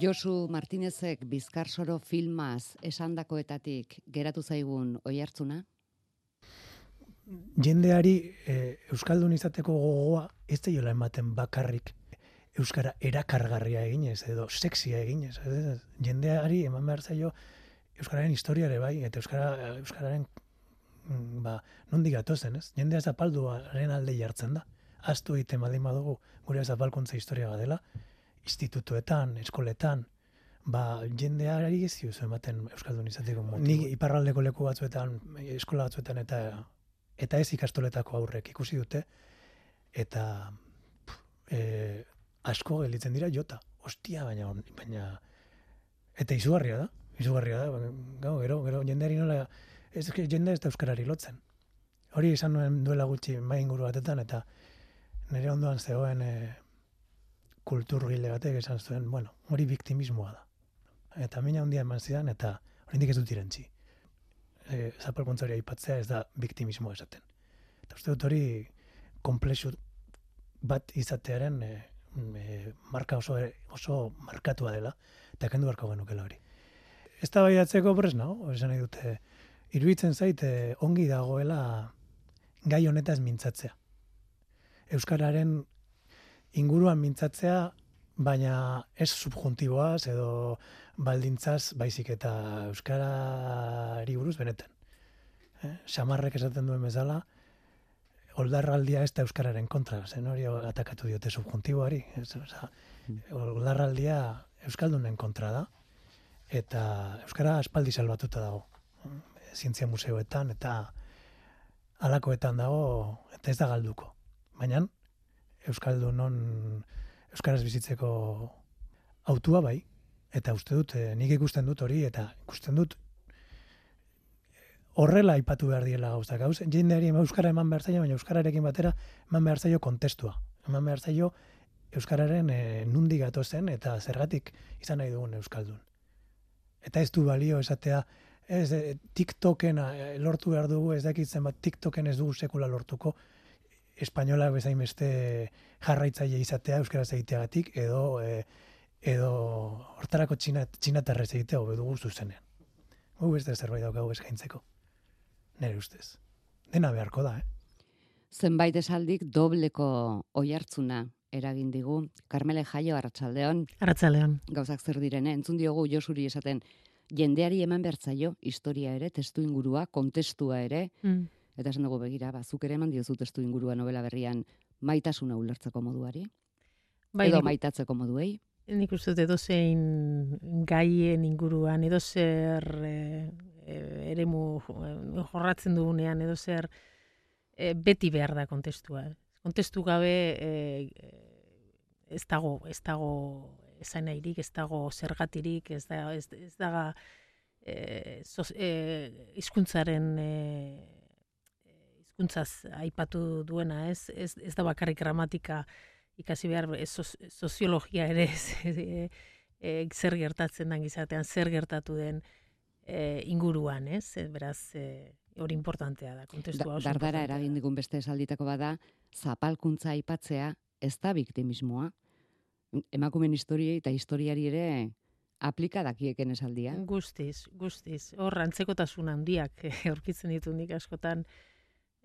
Josu Martinezek Bizkarsoro filmaz esandakoetatik geratu zaigun oi hartzuna? Jendeari e, Euskaldun izateko gogoa ez da jola ematen bakarrik Euskara erakargarria eginez edo sexia eginez. Jendeari eman behar zaio Euskararen historiare bai, eta Euskara, Euskararen mm, ba, nondik gatozen, ez? Jendea zapalduaren alde jartzen da. Aztu egiten baldin badugu gure zapalkuntza historia dela, institutuetan, eskoletan, ba, jendeari ez ziuzu ematen Euskaldun izateko motibo. Nik iparraldeko leku batzuetan, eskola batzuetan, eta eta ez ikastoletako aurrek ikusi dute, eta e, asko gelditzen dira jota. Ostia, baina, baina, eta izugarria da, izugarria da, gau, gero, gero, jendeari nola, ez jende ez da euskarari lotzen. Hori izan nuen duela gutxi mai inguru batetan, eta nire ondoan zegoen e, kulturgile batek esan zuen, bueno, hori biktimismoa da. Eta mina handia eman zidan, eta hori ez dut irentzi. E, Zapalkuntza hori aipatzea ez da biktimismoa esaten. Eta uste dut hori komplexu bat izatearen e, e, marka oso, oso markatua dela, eta kendu barko genukela hori. Ez da bai atzeko prez, no? Esan nahi dute, iruditzen zaite ongi dagoela gai honetaz mintzatzea. Euskararen inguruan mintzatzea, baina ez subjuntiboaz edo baldintzaz baizik eta Euskarari buruz benetan. Eh? Samarrek esaten duen bezala, oldarraldia ez da Euskararen kontra, zen hori atakatu diote subjuntiboari. Mm. Oldarraldia Euskaldunen kontra da, eta Euskara aspaldi salbatuta dago. Zientzia museoetan eta alakoetan dago, eta ez da galduko. Baina, Euskaldunon Euskaraz bizitzeko autua bai, eta uste dut, eh, nik ikusten dut hori, eta ikusten dut horrela aipatu behar diela gauza. Gauz, jendeari euskara eman behar zaio, baina euskararekin batera eman behar zaio kontestua. Eman behar zaio euskararen e, nundi zen eta zergatik izan nahi dugun euskaldun. Eta ez du balio esatea, ez e, TikToken e, lortu behar dugu, ez dakitzen bat TikToken ez dugu sekula lortuko, espainola bezain beste jarraitzaile izatea euskaraz egiteagatik edo e, edo hortarako txinat, txinatarrez egitea hobe dugu zuzenean. Gu beste zerbait daukagu eskaintzeko. Nere ustez. Dena beharko da, eh? Zenbait esaldik dobleko oihartzuna eragin digu. Carmele Jaio Arratsaldeon. Arratsaldeon. Gauzak zer direne, entzun diogu Josuri esaten jendeari eman bertzaio historia ere, testu ingurua, kontestua ere. Mm. Eta esan dugu begira, bazuk ere eman diozu testu ingurua novela berrian maitasuna ulertzeko moduari. Bai, edo maitatzeko moduei. Nik uste dut edo zein gaien inguruan, edo zer e, e, eremu e, jorratzen dugunean, edo zer e, beti behar da kontestua. Kontestu gabe e, ez dago, ez dago esan nahirik, ez dago zergatirik, ez da, ez, ez daga e, e, izkuntzaren e, hizkuntzaz aipatu duena, ez, ez, ez da bakarrik gramatika ikasi behar ez, soziologia ere ez, e, e, zer gertatzen den gizatean, zer gertatu den e, inguruan, ez? E, beraz, e, hori importantea da, kontestua oso. Dardara eragin digun beste esalditako bada, zapalkuntza aipatzea ez da biktimismoa. Emakumen historia eta historiari ere aplika dakieken esaldia. Guztiz, guztiz. Hor, antzekotasun handiak aurkitzen ditu nik askotan,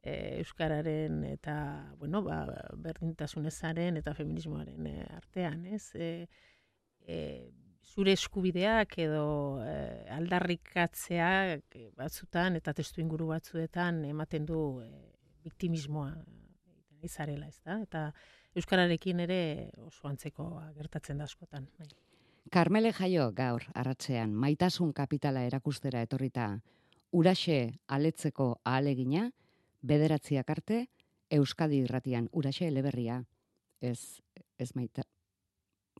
e, euskararen eta bueno, ba, berdintasun ezaren eta feminismoaren e, artean, ez? E, e, zure eskubideak edo e, aldarrikatzea batzutan eta testu inguru batzuetan ematen du e, biktimismoa izarela, ez da? Eta euskararekin ere oso antzeko gertatzen da askotan. Bai. Carmele Jaio gaur arratzean maitasun kapitala erakustera etorrita uraxe aletzeko ahalegina, bederatziak arte, Euskadi irratian uraxe eleberria, ez, ez maita,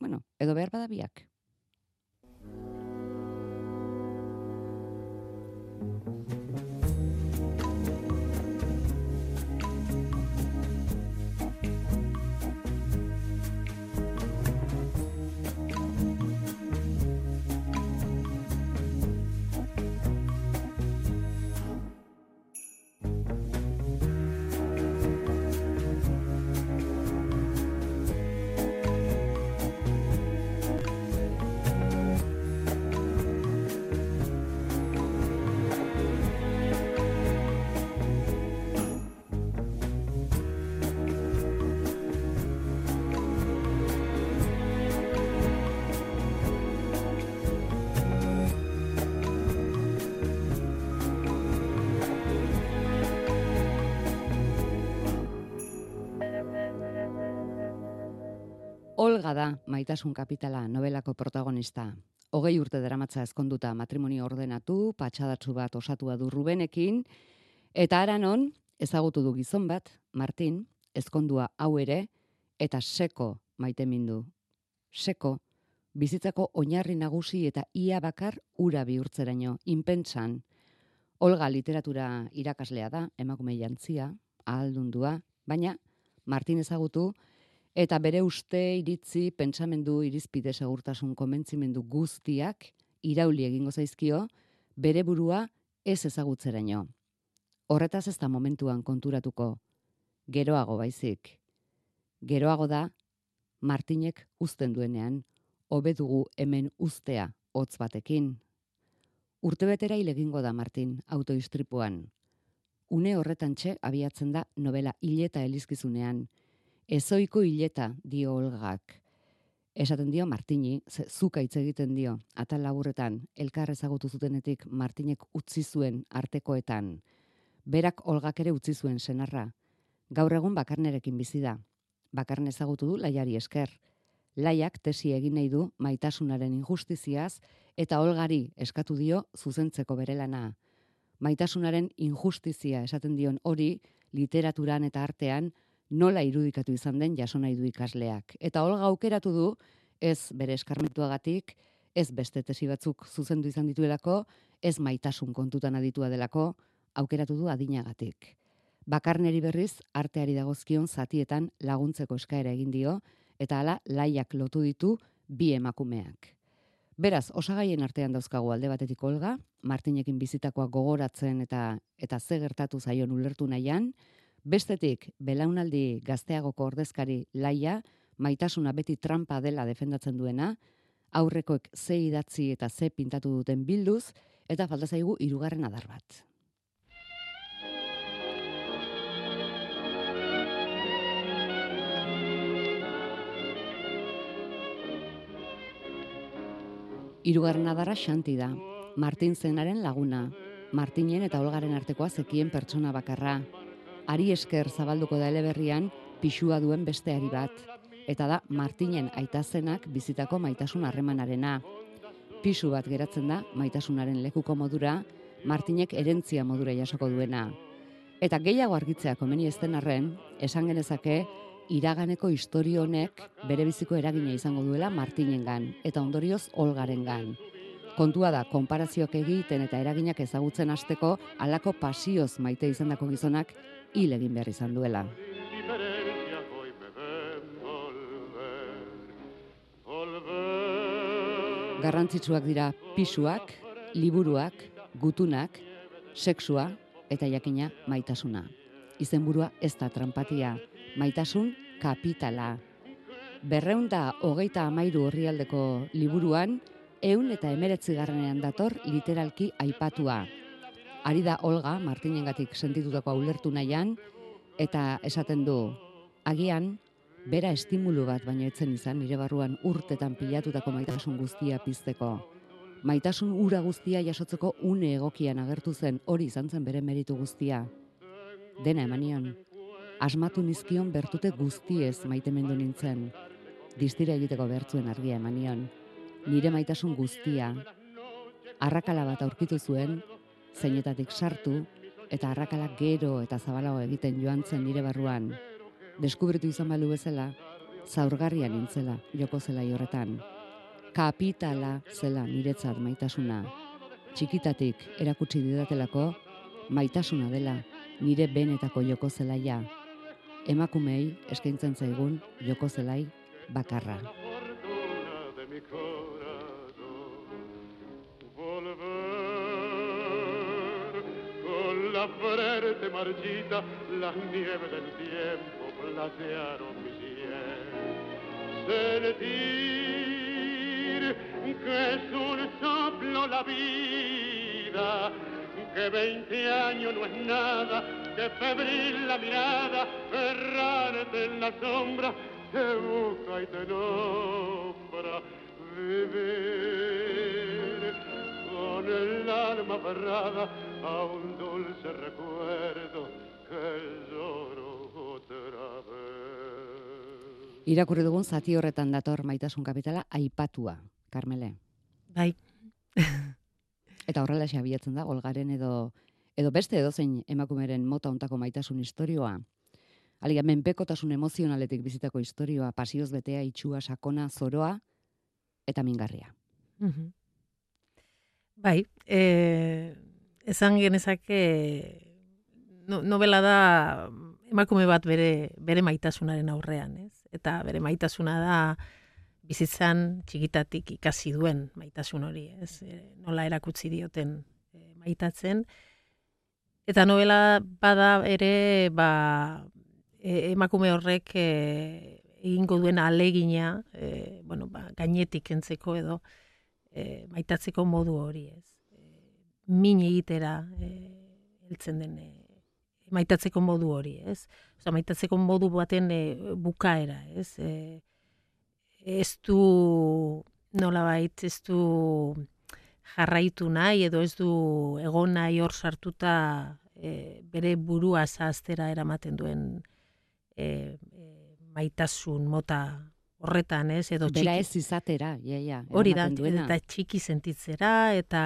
bueno, edo behar badabiak. Da maitasun kapitala novelako protagonista. Hogei urte deramatza ezkonduta matrimonio ordenatu, patxadatsu bat osatua du Rubenekin, eta aranon ezagutu du gizon bat, Martin, ezkondua hau ere, eta seko maite mindu. Seko, bizitzako oinarri nagusi eta ia bakar ura bihurtzeraino, inpentsan. Olga literatura irakaslea da, emakume jantzia, ahaldundua, baina Martin ezagutu, eta bere uste iritzi pentsamendu irizpide segurtasun komentzimendu guztiak irauli egingo zaizkio, bere burua ez ezagutzeraino. Horretaz ez da momentuan konturatuko, geroago baizik. Geroago da, Martinek uzten duenean, hobedugu hemen uztea hotz batekin. Urtebetera ilegingo da Martin autoistripuan. Une horretan txe abiatzen da novela hileta elizkizunean. Ezoiko hileta dio olgak. Esaten dio Martini, zuka hitz egiten dio, atal laburretan, elkar ezagutu zutenetik Martinek utzi zuen artekoetan. Berak olgak ere utzi zuen senarra. Gaur egun bakarnerekin bizi da. Bakarne ezagutu du laiari esker. Laiak tesi egin nahi du maitasunaren injustiziaz eta olgari eskatu dio zuzentzeko bere lana. Maitasunaren injustizia esaten dion hori literaturan eta artean nola irudikatu izan den jaso nahi du ikasleak. Eta olga aukeratu du ez bere eskarmentuagatik, ez beste tesi batzuk zuzendu izan dituelako, ez maitasun kontutan aditua delako, aukeratu du adinagatik. Bakarneri berriz arteari dagozkion zatietan laguntzeko eskaera egin dio eta hala laiak lotu ditu bi emakumeak. Beraz, osagaien artean dauzkagu alde batetik olga, Martinekin bizitakoa gogoratzen eta eta ze gertatu zaion ulertu nahian, bestetik belaunaldi gazteagoko ordezkari laia, maitasuna beti trampa dela defendatzen duena, aurrekoek ze idatzi eta ze pintatu duten bilduz, eta falta zaigu hirugarren adar bat. Hirugarren adarra xanti da. Martin zenaren laguna. Martinen eta Olgaren artekoa zekien pertsona bakarra. Ari esker zabalduko da eleberrian pixua duen beste ari bat. Eta da Martinen aitazenak bizitako maitasun harremanarena. Pisu bat geratzen da maitasunaren lekuko modura, Martinek erentzia modura jasoko duena. Eta gehiago argitzea komeni ezten arren, esan genezake, iraganeko historio honek bere biziko eragina izango duela Martinengan eta ondorioz Olgarengan. Kontua da, konparazioak egiten eta eraginak ezagutzen hasteko halako pasioz maite izandako gizonak hil egin behar izan duela. Garrantzitsuak dira pisuak, liburuak, gutunak, sexua eta jakina maitasuna. Izenburua ez da trampatia, maitasun kapitala. Berreunda hogeita amairu horrialdeko liburuan, eun eta emeretzi garranean dator literalki aipatua. Ari da Olga, Martinengatik sentitutako ulertu nahian, eta esaten du, agian, bera estimulu bat baino etzen izan, nire barruan urtetan pilatutako maitasun guztia pizteko. Maitasun ura guztia jasotzeko une egokian agertu zen hori izan zen bere meritu guztia. Dena emanion, asmatu nizkion bertute guztiez maitemendu nintzen. Distira egiteko bertzuen argia emanion. Nire maitasun guztia. Arrakala bat aurkitu zuen, zeinetatik sartu, eta arrakala gero eta zabalago egiten joan zen nire barruan. Deskubritu izan balu bezala, zaurgarria nintzela joko zela horretan. Kapitala zela niretzat maitasuna. Txikitatik erakutsi didatelako, maitasuna dela nire benetako joko zelaia emakumei eskaintzen zaigun joko zelai bakarra. Marchita, las nieves del tiempo platearon mi piel. Sentir que es un soplo la vida, que veinte años no es nada, que febril la mirada, errante en la sombra, te busca y te nombra. Vivir con el alma aferrada a un dulce recuerdo que lloro otra vez. Irakurri dugun zati horretan dator maitasun kapitala aipatua, Carmele. Bai. Eta horrela abiatzen da, golgaren edo edo beste edozein emakumeren mota ontako maitasun istorioa. Aliga, menpekotasun emozionaletik bizitako istorioa, pasioz betea, itxua, sakona, zoroa, eta mingarria. Mhm. Bai, e, esan genezake no, novela da emakume bat bere, bere maitasunaren aurrean, ez? Eta bere maitasuna da bizitzan txikitatik ikasi duen maitasun hori, ez? E, nola erakutsi dioten e, maitatzen. Eta novela bada ere, ba, e, emakume horrek e, egingo duen alegina, e, bueno, ba, gainetik entzeko edo, e, maitatzeko modu hori, ez? E, min egitera e, heltzen den e, maitatzeko modu hori, ez? Osa, maitatzeko modu baten e, bukaera, ez? E, ez du nola bait, ez du jarraitu nahi edo ez du egon nahi hor sartuta e, bere burua zaztera eramaten duen e, e, maitasun mota horretan, ez, edo txiki. Bera ez izatera, ja, ja. Hori da, duena. eta txiki sentitzera, eta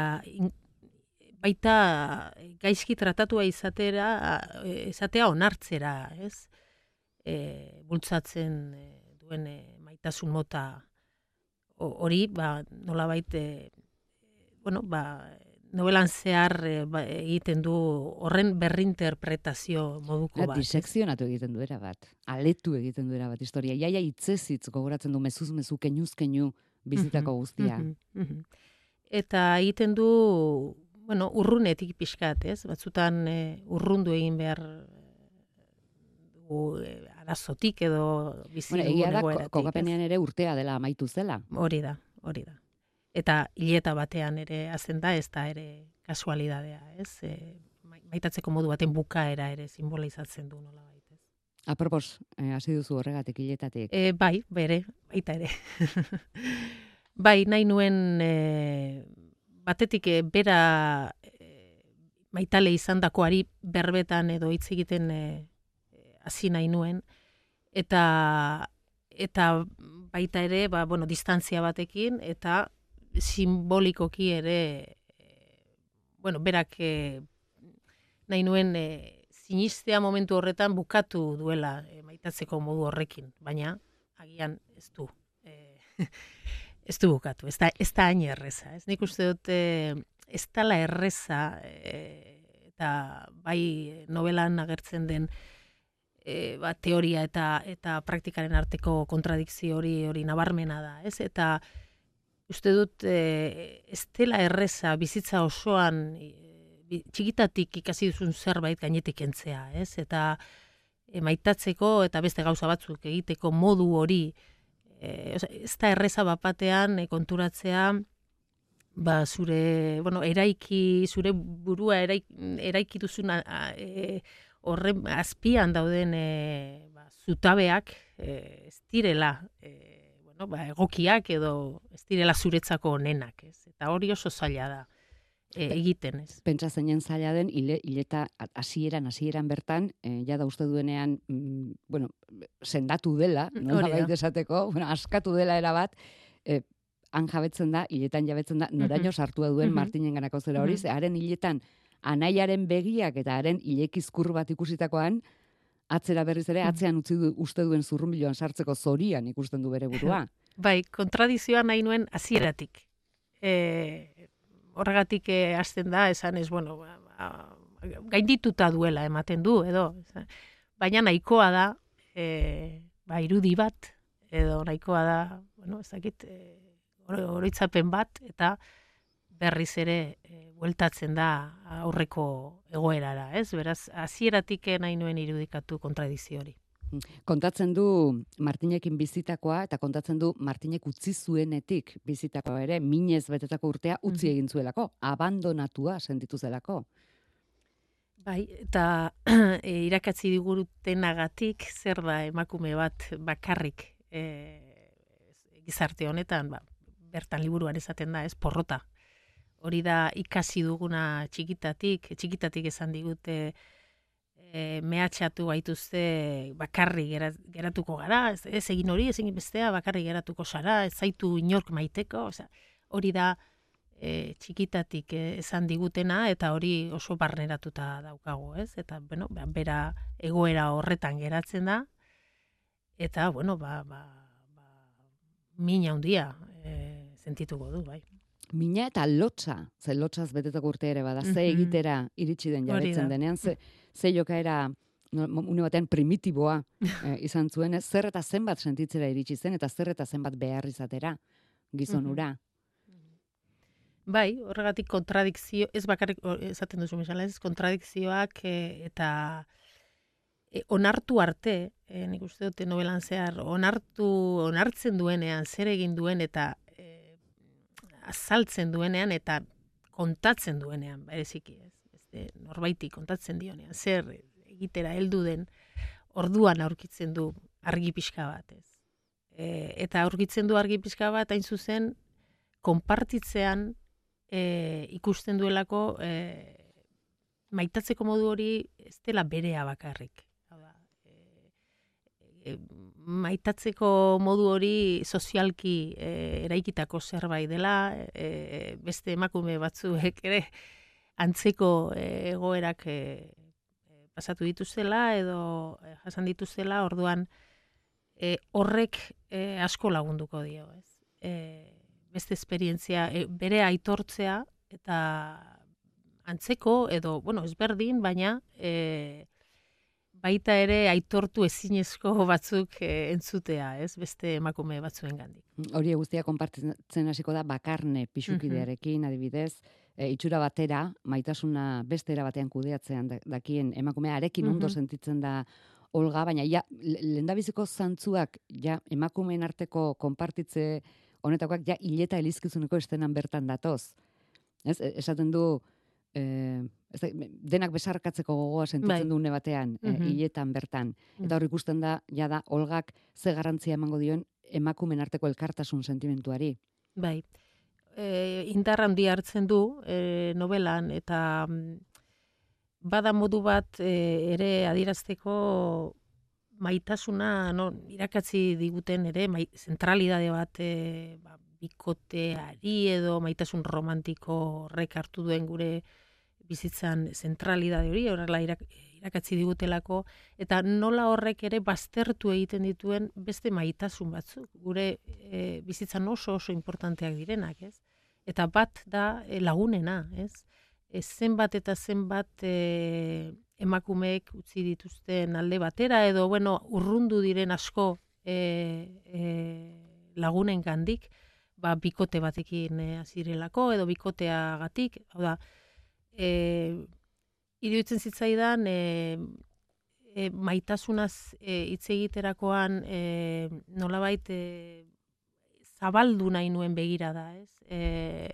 baita gaizki tratatua izatera, izatea onartzera, ez? E, bultzatzen e, duen e, maitasun mota hori, ba, nola baite, bueno, ba, novelan zehar e, ba, egiten du horren berrinterpretazio moduko La, bat. Disekzionatu egiten du bat. Aletu egiten du bat historia. Iaia itzezitz gogoratzen du mezuz mezu kenuz kenu bizitako guztia. Eta egiten du, bueno, urrunetik pixkat, ez? Batzutan e, urrundu egin behar e, arazotik edo bizi bueno, egia da, kokapenean ere urtea dela amaitu zela. Hori da, hori da eta hileta batean ere hazen da, ez da ere kasualidadea, ez? E, maitatzeko modu baten bukaera ere simbolizatzen du nola baita. Apropos, eh, hasi duzu horregatik hiletatik. E, bai, bere, baita ere. bai, nahi nuen e, batetik e, bera e, maitale izan dakoari berbetan edo hitz egiten e, hasi nahi nuen, eta eta baita ere, ba, bueno, distantzia batekin, eta simbolikoki ere bueno, berak e, nahi nuen e, sinistea momentu horretan bukatu duela e, maitatzeko modu horrekin, baina agian ez du. E, ez du bukatu, ez da, ez da hain erreza. Ez nik uste dut ez la erreza eta bai novelan agertzen den e, ba, teoria eta eta praktikaren arteko kontradikzio hori hori nabarmena da, ez? Eta uste dut e, ez dela erreza bizitza osoan e, txikitatik ikasi duzun zerbait gainetik entzea, ez? Eta emaitatzeko eta beste gauza batzuk egiteko modu hori e, ez da erreza bapatean e, konturatzea ba zure, bueno, eraiki, zure burua eraiki, eraiki duzun e, horren azpian dauden e, ba, zutabeak e, ez direla e, no, ba, egokiak edo ez direla zuretzako onenak, ez? Eta hori oso zaila da e, egiten, ez? Pentsa zeinen zaila den, ile, ileta hasieran hasieran bertan, e, ja da uste duenean, mm, bueno, sendatu dela, no da. esateko, bueno, askatu dela erabat, e, han jabetzen da, hiletan jabetzen da, noraino sartua duen Martinen ganako zera hori, haren hiletan anaiaren begiak eta haren ilekizkur bat ikusitakoan, atzera berriz ere, mm. atzean utzi du, uste duen zurrumbiloan sartzeko zorian ikusten du bere burua. Bai, kontradizioa nahi nuen hasieratik. E, horregatik e, hasten da, esan ez, bueno, ba, ba, gaindituta duela ematen du, edo. Baina nahikoa da, e, ba, irudi bat, edo nahikoa da, bueno, ezakit, e, oroitzapen bat, eta berriz ere e, bueltatzen da aurreko egoerara, ez? Beraz, hasieratik nahi nuen irudikatu kontradizio hori. Kontatzen du Martinekin bizitakoa eta kontatzen du Martinek utzi zuenetik bizitakoa ere minez betetako urtea utzi egin zuelako, abandonatua sentitu zelako. Bai, eta e, irakatzi digurutenagatik zer da emakume bat bakarrik e, gizarte honetan, ba, bertan liburuan esaten da, ez porrota hori da ikasi duguna txikitatik, txikitatik esan digute e, mehatxatu gaituzte bakarri geratuko gara, ez, ez egin hori, ez egin bestea, bakarri geratuko zara, ez zaitu inork maiteko, oza, hori da e, txikitatik e, esan digutena, eta hori oso barneratuta daukagu, ez? Eta, bueno, ba, bera egoera horretan geratzen da, eta, bueno, ba, ba, ba mina handia e, sentituko du, bai. Mina eta lotza, ze lotzaz betetako urte ere bada, ze egitera iritsi den jabetzen denean, ze, ze jokaera une batean primitiboa eh, izan zuen, zer eta zenbat sentitzera iritsi zen, eta zer eta zenbat behar izatera gizonura. Bai, horregatik kontradikzio, ez bakarrik esaten duzu misala, ez kontradikzioak e, eta e, onartu arte, e, nik uste dute nobelan zehar, onartu, onartzen duenean, zer egin duen eta azaltzen duenean eta kontatzen duenean, bereziki ez e, norbaiti kontatzen dionean, zer egitera heldu den orduan aurkitzen du argi pixka bat, ez. E, eta aurkitzen du argi pixka bat, hain zuzen, konpartitzean e, ikusten duelako e, maitatzeko modu hori ez dela berea bakarrik. E, e, maitatzeko modu hori sozialki e, eraikitako zerbait dela, e, beste emakume batzuek ere, antzeko egoerak e, pasatu dituzela edo e, jasan dituzela, orduan e, horrek e, asko lagunduko dio, ez? E, beste esperientzia bere aitortzea eta antzeko edo bueno, ezberdin, baina e, baita ere aitortu ezinezko batzuk e, entzutea, ez? Beste emakume batzuengandik. Hori guztia konpartitzen hasiko da bakarne pixukidearekin, adibidez, e, itxura batera, maitasuna beste era batean kudeatzean dakien emakumea arekin ondo sentitzen da Olga, baina ja, lendabiziko zantzuak ja, emakumeen arteko konpartitze honetakoak ja hileta elizkizuneko estenan bertan datoz. Ez, e, esaten du, e, ez denak besarkatzeko gogoa sentitzen bai. du une batean, mm hiletan bertan. Eta hor ikusten da, ja da, Olgak ze garantzia emango dioen emakumen arteko elkartasun sentimentuari. Bai e, indar handi hartzen du e, novelan eta mm, bada modu bat e, ere adierazteko maitasuna no, irakatzi diguten ere mai, zentralidade bat e, ba, bikoteari edo maitasun romantiko horrek hartu duen gure bizitzan zentralidade hori, horrela irak, irakatzi digutelako, eta nola horrek ere baztertu egiten dituen beste maitasun batzuk, gure e, bizitzan oso oso importanteak direnak, ez? Eta bat da e, lagunena, ez? E, zenbat eta zenbat e, emakumeek utzi dituzten alde batera, edo, bueno, urrundu diren asko e, e, lagunen gandik, ba, bikote batekin azirelako, edo bikoteagatik, hau da, e, iruditzen zitzaidan e, e, maitasunaz e, hitz egiterakoan e, nolabait e, zabaldu nahi nuen begira da, ez? E,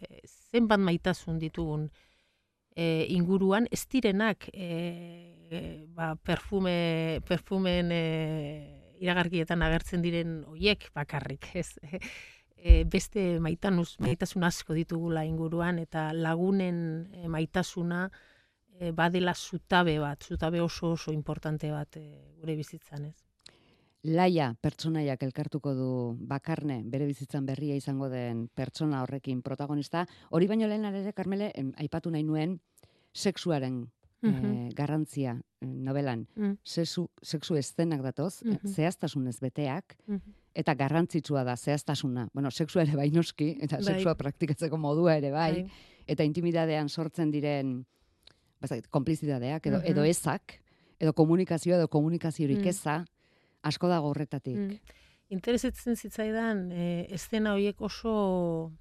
zenbat maitasun ditugun e, inguruan, ez direnak e, e, ba, perfume, perfumen e, iragarkietan agertzen diren hoiek bakarrik, ez? E, beste maitanuz, maitasun asko ditugula inguruan, eta lagunen e, maitasuna, e, badela zutabe bat, zutabe oso oso importante bat e, gure bizitzan, ez? Laia pertsonaiak elkartuko du bakarne bere bizitzan berria izango den pertsona horrekin protagonista. Hori baino lehen ere, Carmele, aipatu nahi nuen sexuaren mm garrantzia eh, novelan. Mm. Sexu, sexu estenak datoz, mm -hmm. zehaztasunez beteak, mhm. eta garrantzitsua da zehaztasuna. Bueno, sexua ere bainoski, eta bai. sexua praktikatzeko modua ere bai, bai. eta intimidadean sortzen diren bazait, konplizidadeak edo, edo mhm. ezak, edo komunikazioa edo komunikaziorik mm. eza, asko dago horretatik. Mm. Interesetzen zitzaidan, e, estena horiek oso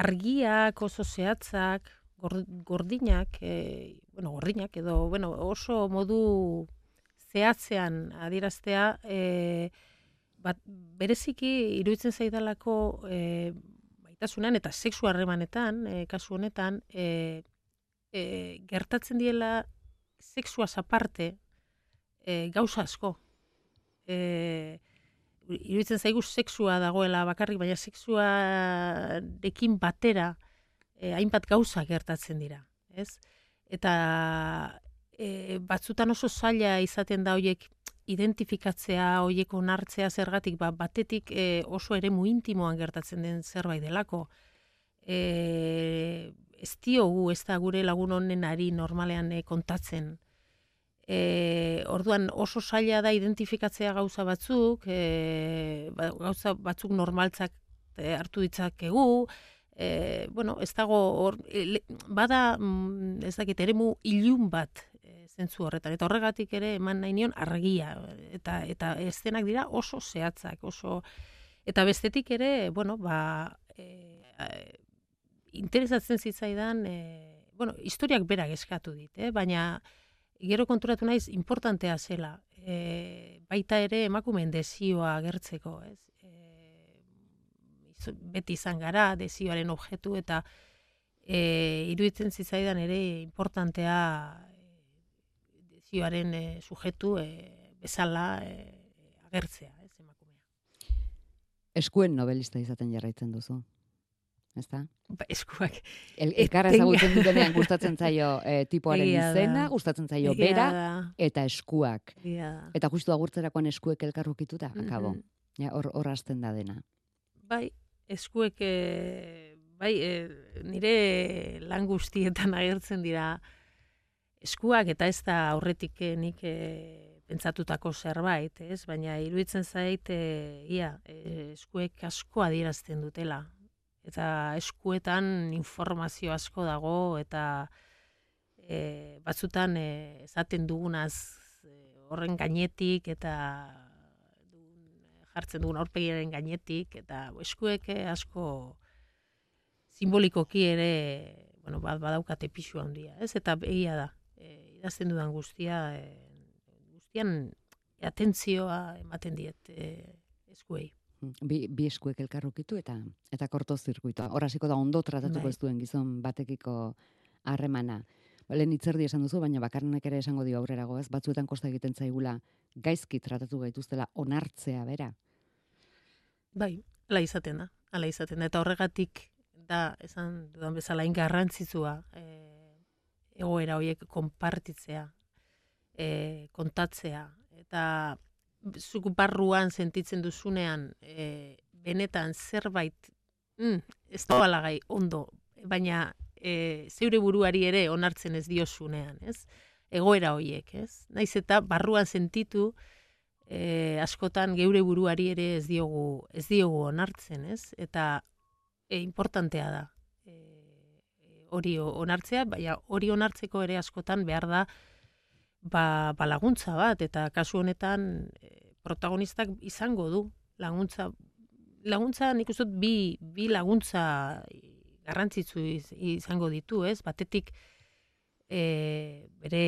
argiak, oso zehatzak, gordinak, e, bueno, gordinak, edo bueno, oso modu zehatzean adieraztea, e, bat, bereziki iruditzen zaidalako e, baitasunan eta sexu harremanetan, e, kasu honetan, e, e, gertatzen diela sexuaz aparte e, gauza asko. E, iruditzen zaigu sexua dagoela bakarrik, baina sexua dekin batera e, hainbat gauza gertatzen dira. Ez? Eta e, batzutan oso zaila izaten da hoiek identifikatzea, hoiek onartzea zergatik, ba, batetik e, oso ere intimoan gertatzen den zerbait delako. E, ez diogu, ez da gure lagun honen ari normalean e, kontatzen. E, orduan oso zaila da identifikatzea gauza batzuk, e, ba, gauza batzuk normaltzak e, hartu ditzakegu, e, bueno, ez dago, or, e, bada, mm, ez dakit, ere mu ilun bat e, zentzu horretan, eta horregatik ere eman nahi nion argia, eta, eta estenak dira oso zehatzak, oso, eta bestetik ere, bueno, ba, e, interesatzen zitzaidan, e, bueno, historiak berak eskatu dit, eh? baina gero konturatu naiz importantea zela, e, baita ere emakumeen desioa agertzeko, ez? Beti izan gara desioaren objektu eta e, iruditzen zitzaidan ere importantea e, desioaren e, sujetu e, bezala e, agertzea, ez emakumea. Eskuen novelista izaten jarraitzen duzu ezta? Ba, eskuak. El, elkarra ezagutzen dutenean gustatzen zaio e, tipoaren izena, gustatzen zaio bera, eta eskuak. Eta justu agurtzerakoan eskuek elkarrukituta, mm -hmm. akabo. Ja, hor, hor da dena. Bai, eskuek, e, bai, e, nire lan guztietan agertzen dira eskuak, eta ez da aurretik nik e, pentsatutako zerbait, ez? Baina iruditzen zait, e, ia, e, eskuek asko adierazten dutela eta eskuetan informazio asko dago eta e, batzutan esaten dugunaz horren gainetik eta jartzen dugun aurpegiaren gainetik eta eskuek e, asko simbolikoki ere bueno, bad, badaukate pixu handia, ez? Eta egia da, e, idazten dudan guztia, e, guztian atentzioa ematen diet e, eskuei bi, bi eskuek elkarrukitu eta eta korto zirkuitoa. Horraziko da ondo tratatuko bai. ez duen gizon batekiko harremana. Lehen itzerdi esan duzu, baina bakarrenak ere esango dio aurrerago ez, batzuetan kosta egiten zaigula gaizki tratatu gaituztela onartzea bera. Bai, ala izaten da, ala izaten da, eta horregatik da, esan dudan bezala, ingarrantzitsua e, egoera horiek konpartitzea, e, kontatzea, eta zuku barruan sentitzen duzunean e, benetan zerbait mm, ez da balagai ondo, baina e, zeure buruari ere onartzen ez diozunean, ez? Egoera hoiek, ez? Naiz eta barruan sentitu e, askotan geure buruari ere ez diogu ez diogu onartzen, ez? Eta e, importantea da e, hori onartzea, baina hori onartzeko ere askotan behar da ba, ba laguntza bat, eta kasu honetan e, protagonistak izango du laguntza. Laguntza nik uste bi, bi laguntza garrantzitsu izango ditu, ez? Batetik e, bere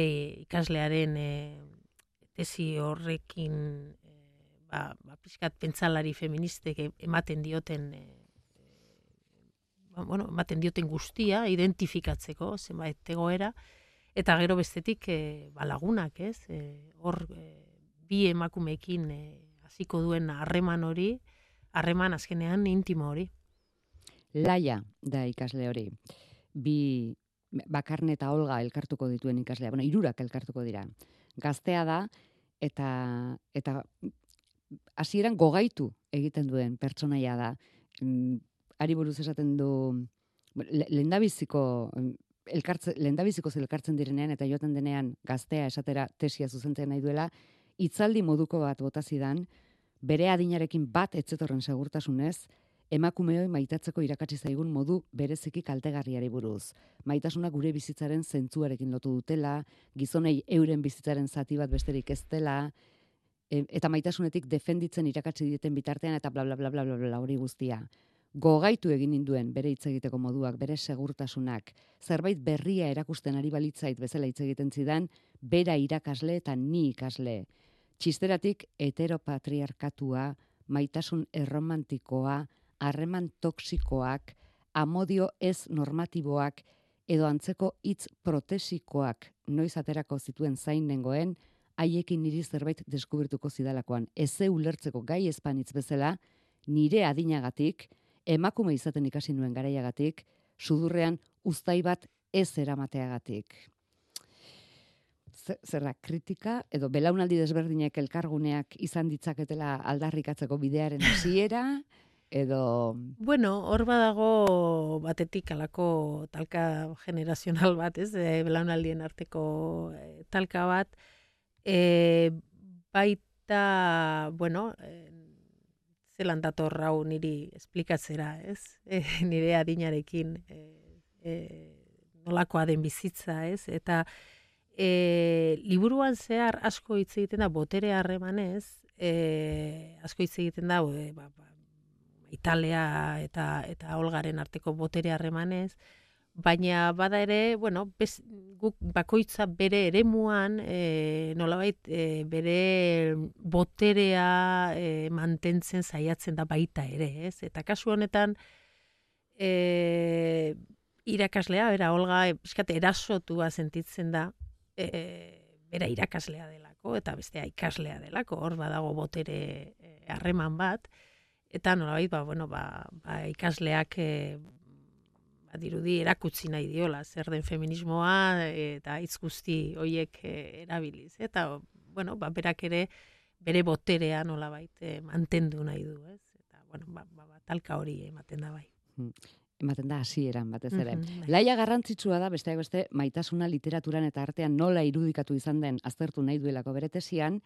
ikaslearen e, tesi horrekin e, ba, ba, pixkat pentsalari feministek ematen dioten e, ba, bueno, ematen dioten guztia, identifikatzeko, zenbait egoera, Eta gero bestetik e, ba, lagunak, ez? E, hor e, bi emakumeekin hasiko duen harreman hori, harreman azkenean intimo hori. Laia da ikasle hori. Bi bakarne eta olga elkartuko dituen ikaslea. Bueno, irurak elkartuko dira. Gaztea da eta eta hasieran gogaitu egiten duen pertsonaia da. Mm, ari buruz esaten du lendabiziko elkartze, lendabiziko elkartzen direnean eta joaten denean gaztea esatera tesia zuzentzen nahi duela, itzaldi moduko bat botazidan, bere adinarekin bat etzetorren segurtasunez, emakumeoi maitatzeko irakatsi zaigun modu bereziki kaltegarriari buruz. Maitasuna gure bizitzaren zentzuarekin lotu dutela, gizonei euren bizitzaren zati bat besterik ez dela, e, eta maitasunetik defenditzen irakatsi dieten bitartean eta bla bla bla bla bla bla hori guztia gogaitu egin ninduen bere hitz egiteko moduak, bere segurtasunak, zerbait berria erakusten ari balitzait bezala hitz egiten zidan, bera irakasle eta ni ikasle. Txisteratik heteropatriarkatua, maitasun erromantikoa, harreman toksikoak, amodio ez normatiboak, edo antzeko hitz protesikoak noiz aterako zituen zain nengoen, haiekin niri zerbait deskubertuko zidalakoan. Eze ulertzeko gai espanitz bezala, nire adinagatik, emakume izaten ikasi nuen garaiagatik, sudurrean uztai bat ez eramateagatik. zer da, kritika, edo belaunaldi desberdinek elkarguneak izan ditzaketela aldarrikatzeko bidearen hasiera edo... Bueno, hor badago batetik alako talka generazional bat, ez? E, belaunaldien arteko e, talka bat. E, baita, bueno, e, zelan dator hau niri esplikatzera, ez? E, nire adinarekin e, e, nolakoa den bizitza, ez? Eta e, liburuan zehar asko hitz egiten da botere harremanez, e, asko hitz egiten da, e, ba, ba, Italia eta eta Olgaren arteko botere harremanez, baina bada ere, bueno, bez, guk bakoitza bere eremuan, e, nolabait e, bere boterea e, mantentzen saiatzen da baita ere, ez? Eta kasu honetan e, irakaslea, bera, Olga, eskate, erasotua sentitzen da, e, bera irakaslea delako, eta bestea ikaslea delako, hor badago botere harreman bat, eta nolabait ba bueno ba, ba ikasleak e, ba, dirudi erakutsi nahi diola zer den feminismoa eta hitz guzti hoiek e, erabiliz. Eta bueno ba berak ere bere boterea nolabait e, mantendu nahi du ez? Eta bueno ba, ba, ba talka hori ematen da bai. Hmm. ematen da hasieran batez ere. Mm Laia garrantzitsua da besteak beste maitasuna literaturan eta artean nola irudikatu izan den aztertu nahi duelako beretesian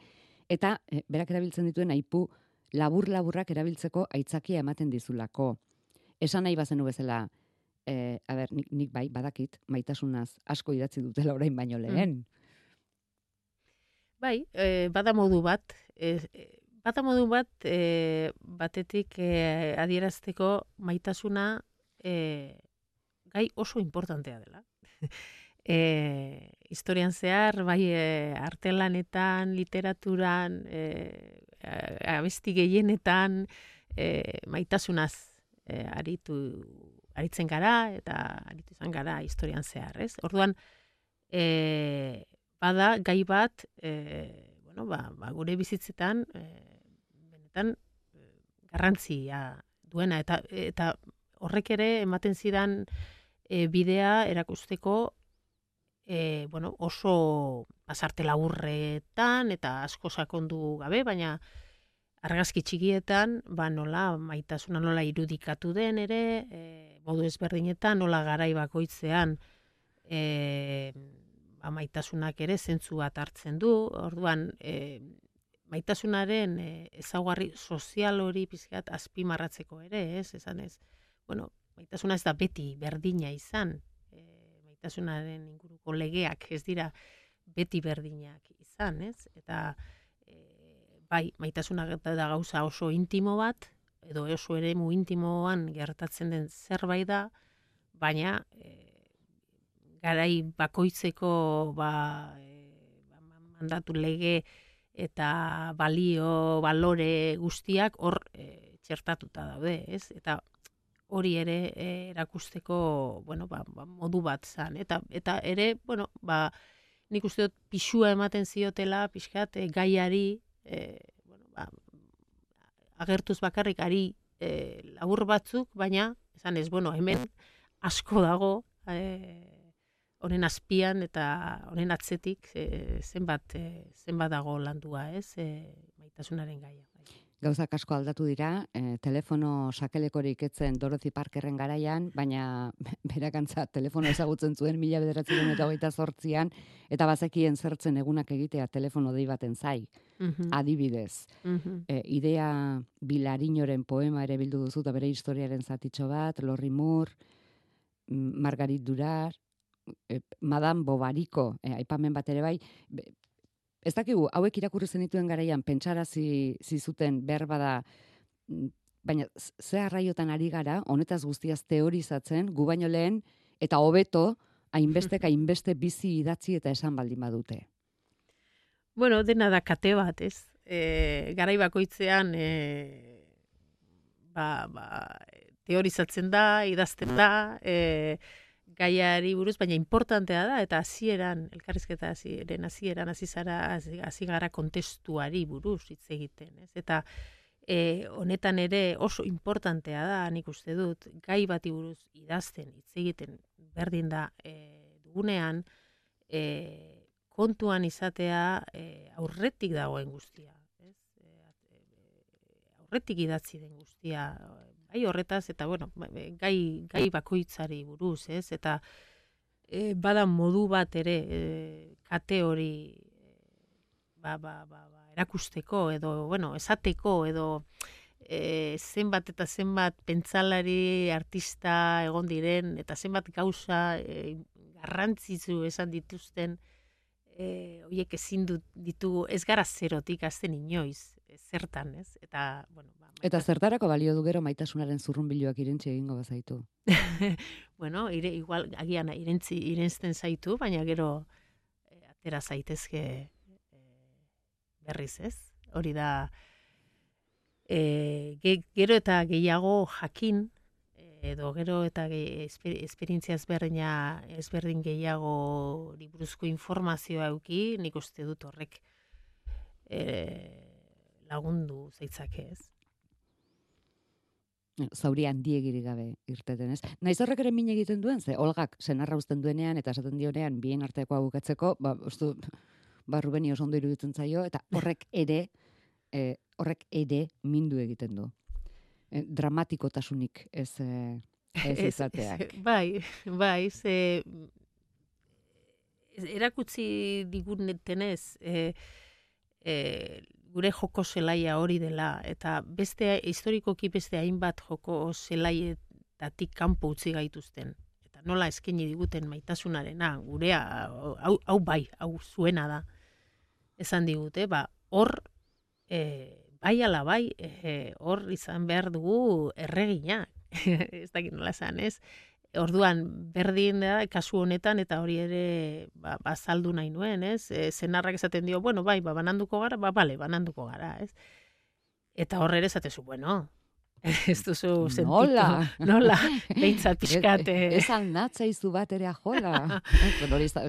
eta berak erabiltzen dituen aipu labur-laburrak erabiltzeko aitzakia ematen dizulako. Esan nahi bazenu bezala, e, a ber, nik, nik bai, badakit, maitasunaz asko idatzi dutela orain baino mm. lehen. Bai, e, bada modu bat, e, bada modu bat, e, batetik e, adierazteko maitasuna e, gai oso importantea dela. e, historian zehar, bai, e, artelanetan, literaturan, e, abesti gehienetan e, maitasunaz e, aritu aritzen gara eta aritu izan gara historian zehar, ez? Orduan e, bada gai bat e, bueno, ba, ba, gure bizitzetan e, benetan garrantzia duena eta eta horrek ere ematen zidan e, bidea erakusteko e, bueno, oso pasarte laburretan eta asko sakondu gabe, baina argazki txikietan, ba nola maitasuna nola irudikatu den ere, e, modu ezberdinetan nola garai bakoitzean e, ba, maitasunak ere zentzu bat hartzen du. Orduan, e, maitasunaren e, ezaugarri sozial hori pizkat azpimarratzeko ere, ez? Esan ez. Bueno, maitasuna ez da beti berdina izan, maitasunaren inguruko legeak ez dira beti berdinak izan, ez? Eta e, bai, maitasuna da gauza oso intimo bat, edo oso ere mu intimoan gertatzen den zerbait da, baina e, garai bakoitzeko ba, e, mandatu lege eta balio, balore guztiak hor e, txertatuta daude, ez? Eta hori ere e, erakusteko bueno, ba, ba, modu bat zan. Eta, eta ere, bueno, ba, nik uste dut pixua ematen ziotela, pixkat, e, gaiari, e, bueno, ba, agertuz bakarrik ari e, labur batzuk, baina, esan ez, bueno, hemen asko dago, e, honen azpian eta honen atzetik e, zenbat, e, zenbat dago landua, ez, e, maitasunaren gaia. Gauzak asko aldatu dira, e, telefono sakelekorik etzen Dorothy Parkerren garaian, baina berakantza telefono ezagutzen zuen mila bederatzen eta hogeita zortzian, eta bazekien zertzen egunak egitea telefono dei baten zai, mhm. adibidez. Mm idea Bilarinoren poema ere bildu duzu, eta bere historiaren zatitxo bat, Lorri Moore, Margarit Durar, e, Madame Bobariko, e, aipamen bat ere bai, ez dakigu, hauek irakurri zenituen garaian, pentsarazi zizuten berba da, mm, baina ze arraiotan ari gara, honetaz guztiaz teorizatzen, gu baino lehen, eta hobeto, hainbestek hainbeste bizi idatzi eta esan baldin badute. Bueno, dena da kate bat, ez? E, garai bakoitzean, e, ba, ba, teorizatzen da, idazten da, e, gaiari buruz, baina importantea da, eta hasieran elkarrizketa hasieran hasieran hasi zara, kontestuari buruz hitz egiten, ez? Eta e, honetan ere oso importantea da, nik uste dut, gai bati buruz idazten hitz egiten berdin da e, dugunean, e, kontuan izatea e, aurretik dagoen guztia. Ez? E, aurretik idatzi den guztia, bai horretaz, eta bueno, ba, gai, gai bakoitzari buruz, ez? Eta e, bada modu bat ere e, kate hori ba, ba, ba, ba, erakusteko edo, bueno, esateko edo e, zenbat eta zenbat pentsalari artista egon diren eta zenbat gauza e, garrantzitsu esan dituzten e, oiek ezin ditugu ez gara zerotik azten inoiz zertan, ez? Eta, bueno, ba, Eta zertarako balio du gero maitasunaren zurrunbiloak irentzi egingo bazaitu? bueno, ire, igual, agian irentzi, irentzten zaitu, baina gero e, atera zaitezke e, berriz ez. Hori da, e, gero eta gehiago jakin, edo gero eta esperientzia ezberdina ezberdin gehiago liburuzko informazioa euki, nik uste dut horrek e, lagundu zeitzake ez. Zauri handiegirik gabe irteten, ez? Naiz horrek ere min egiten duen, ze Olgak senarra uzten duenean eta esaten dionean bien arteko agukatzeko, ba, ustu, ba, Rubeni oso ondo iruditzen zaio, eta horrek ere, e, horrek ere mindu egiten du. E, dramatikotasunik ez, e, ez izateak. bai, bai, ze erakutsi digunetenez, e, e, gure joko zelaia hori dela, eta beste historikoki beste hainbat joko zelaietatik kanpo utzi gaituzten. Eta nola eskaini diguten maitasunarena, gurea, hau, hau bai, hau zuena da. Esan digute, ba, hor e, bai ala bai, e, hor izan behar dugu erregina, ez dakit nola esan, ez? Orduan, berdin da, kasu honetan, eta hori ere ba, bazaldu nahi nuen, ez? E, zenarrak esaten dio, bueno, bai, ba, bananduko gara, ba, bale, bananduko gara, ez? Eta horre ere esatezu, bueno, ez duzu sentitu. Nola? Nola? Behintzat pixkate. Ez aldatza izu bat ere ajola.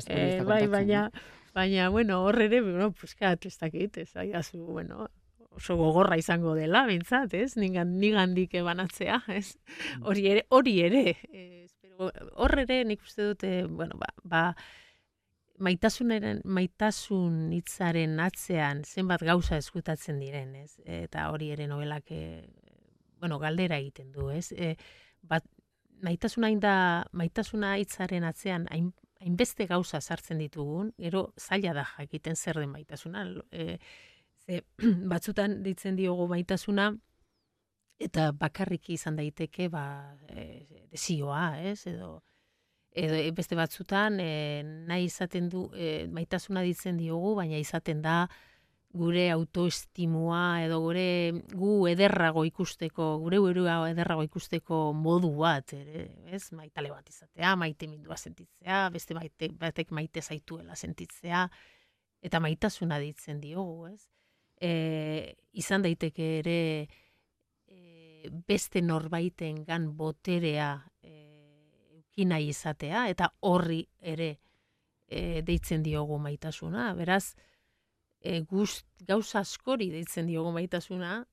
Eh, bai, baina, Baina, bueno, horre ere, bueno, puzkat, ez dakit, ez aiazu, bueno, oso gogorra izango dela, bintzat, ez? Nigan, nigandik ebanatzea, ez? Mm. Hori ere, hori ere, horre ere, nik uste dute, bueno, ba, ba maitasunaren, maitasun hitzaren atzean zenbat gauza eskutatzen diren, ez? Eta hori ere novelak, e, bueno, galdera egiten du, ez? E, bat, maitasuna da, maitasuna hitzaren atzean, hain, hainbeste gauza sartzen ditugun, gero zaila da jakiten zer den maitasuna. E, ze, batzutan ditzen diogu maitasuna, eta bakarrik izan daiteke ba, e, desioa, ez? Edo, edo beste batzutan e, nahi izaten du e, maitasuna ditzen diogu, baina izaten da gure autoestimua edo gure gu ederrago ikusteko, gure burua ederrago ikusteko modu bat, ere, ez? Maitale bat izatea, maite mindua sentitzea, beste maite, batek maite zaituela sentitzea, eta maitasuna ditzen diogu, ez? E, izan daiteke ere e, beste norbaiten gan boterea e, ukina izatea, eta horri ere e, deitzen diogu maitasuna, beraz, e, gust, gauza askori deitzen diogu maitasuna,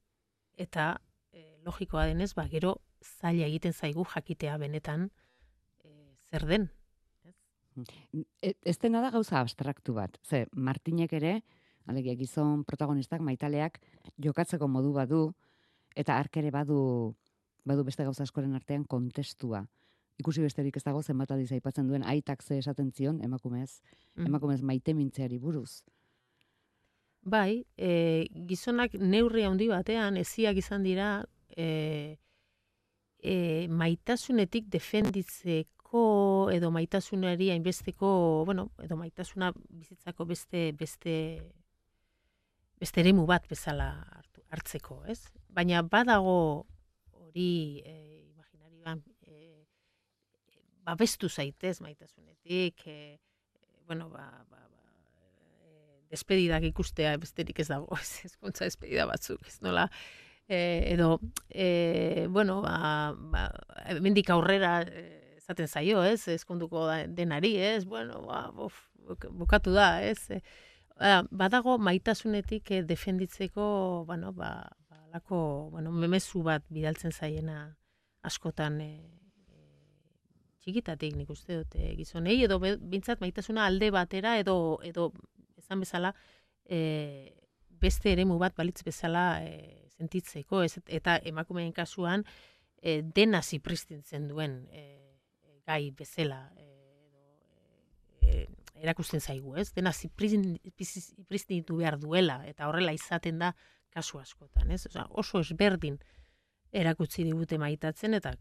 eta e, logikoa denez, ba, gero zaila egiten zaigu jakitea benetan e, zer den. Ez, ez dena da gauza abstraktu bat. Ze, Martinek ere, alegia gizon protagonistak maitaleak jokatzeko modu badu, eta ark ere badu, badu beste gauza askoren artean kontestua. Ikusi besterik ez dago zenbat aldiz aipatzen duen aitak ze esaten zion emakumez, mm. emakumez maite buruz. Bai, e, gizonak neurri handi batean eziak izan dira e, e, maitasunetik defenditzeko edo maitasunari hainbesteko, bueno, edo maitasuna bizitzako beste beste beste eremu bat bezala hartu, hartzeko, ez? Baina badago hori e, imaginarioan e, babestu zaitez maitasunetik, e, bueno, ba, ba, despedidak ikustea besterik ez dago, ez ezkontza despedida batzuk, ez nola, e, edo, e, bueno, ba, ba, mendik aurrera esaten zaio, ez, ezkonduko denari, ez, bueno, ba, uf, bukatu da, ez, e, badago maitasunetik e, defenditzeko, bueno, ba, ba, lako, bueno, memezu bat bidaltzen zaiena askotan e, txikitatik nik uste dut e, gizonei edo bintzat maitasuna alde batera edo edo esan bezala e, beste eremu bat balitz bezala e, sentitzeko ez, eta emakumeen kasuan e, dena zipristintzen duen e, gai bezala e, erakusten zaigu, ez? Dena zipristintu behar duela eta horrela izaten da kasu askotan, ez? Osea, oso ezberdin erakutsi digute maitatzen eta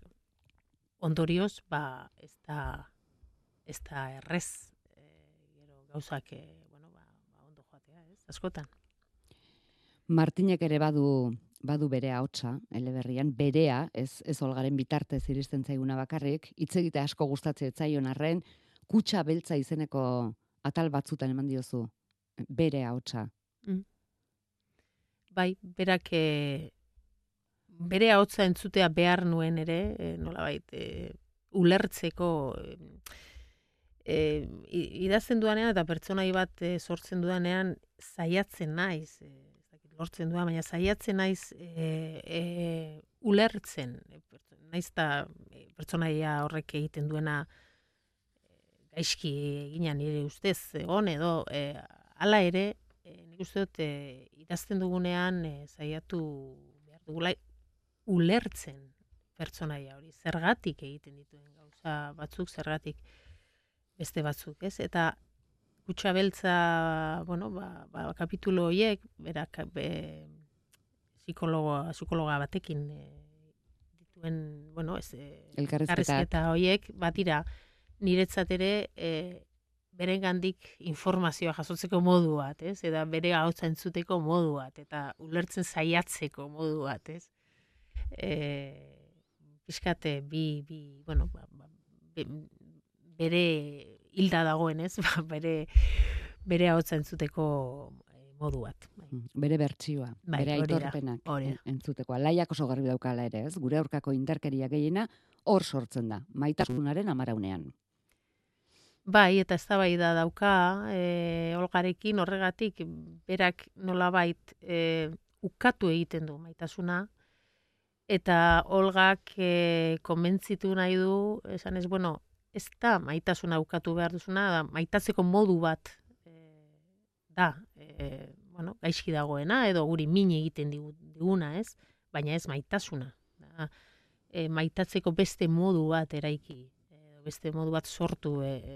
ondorioz, ba, ez da, ez da errez, e, gero gauzak, e, bueno, ba, ba, ondo joatea, ez? Askotan. Martinek ere badu badu bere ahotsa eleberrian berea ez ez olgaren bitartez iristen zaiguna bakarrik hitz egite asko gustatzen zaion arren kutxa beltza izeneko atal batzutan eman diozu bere ahotsa? Bai, berak e, bere ahotsa entzutea behar nuen ere, e, nolabait, e, ulertzeko e, idazten dudanean eta pertsonai bat e, sortzen dudanean saiatzen naiz, e, lortzen dudan, baina saiatzen naiz e, e, ulertzen, naiz e, pertsonaia horrek egiten duena gaizki egina nire ustez egon edo e, hala ere e, nik uste dut e, idazten dugunean e, saiatu behar dugula ulertzen pertsonaia hori zergatik egiten dituen gauza batzuk zergatik beste batzuk, ez? Eta kutsa beltza, bueno, ba, ba, kapitulo horiek, berak, be, psikologa, psikologa batekin e, dituen, bueno, ez, e, elkarrizketak elkarrizketa horiek, batira, niretzat ere, e, beren gandik informazioa jasotzeko modu bat, ez? Eta bere ahotsa entzuteko modu bat, eta ulertzen saiatzeko modu bat, ez? E, pixkate, bi, bi, bueno, ba, ba, be- bere hilda dagoen, ez? Ba, bere, bere ahotsa entzuteko eh, modu bat. Bai. Mm, bere bertsioa, Bai, bere aitorpenak entzuteko. Alaiak oso garbi daukala ere, ez? Gure aurkako indarkeria gehiena hor sortzen da, maitasunaren amaraunean. Bai, eta eztabaida dauka, e, olgarekin horregatik berak nolabait e, ukatu egiten du maitasuna, eta olgak e, konbentzitu nahi du, esan ez, bueno, ez da maitasuna ukatu behar duzuna, da, maitatzeko modu bat e, da, e, bueno, gaizki dagoena, edo guri min egiten digu- diguna, ez? Baina ez maitasuna. Da, e, maitatzeko beste modu bat eraiki, beste modu bat sortu e, e,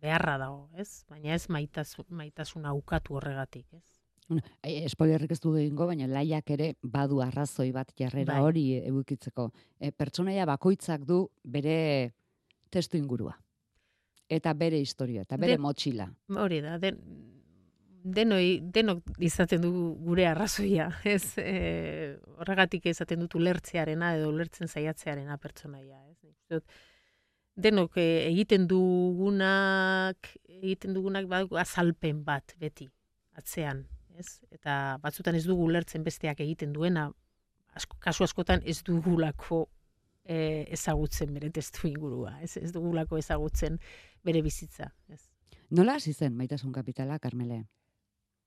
beharra dago, ez? Baina ez maitaz, maitasuna ukatu horregatik, ez? Bueno, e, spoilerrik ez du egingo, baina laiak ere badu arrazoi bat jarrera Bai. hori edukitzeko. E, pertsonaia bakoitzak du bere testu ingurua. Eta bere historia, eta bere De- motxila. Hori da, den, denoi, denok izaten du gure arrazoia, ez? E, horregatik izaten dut ulertzearena edo ulertzen saiatzearena pertsonaia, ez? Dut, denok e, egiten dugunak, egiten dugunak badu azalpen bat beti, atzean, ez? Eta batzutan ez dugu ulertzen besteak egiten duena, asko, kasu askotan ez dugulako e, ezagutzen bere testu ingurua, ez? Ez dugulako ezagutzen bere bizitza, ez? Nola hasi zen maitasun kapitala, Carmele?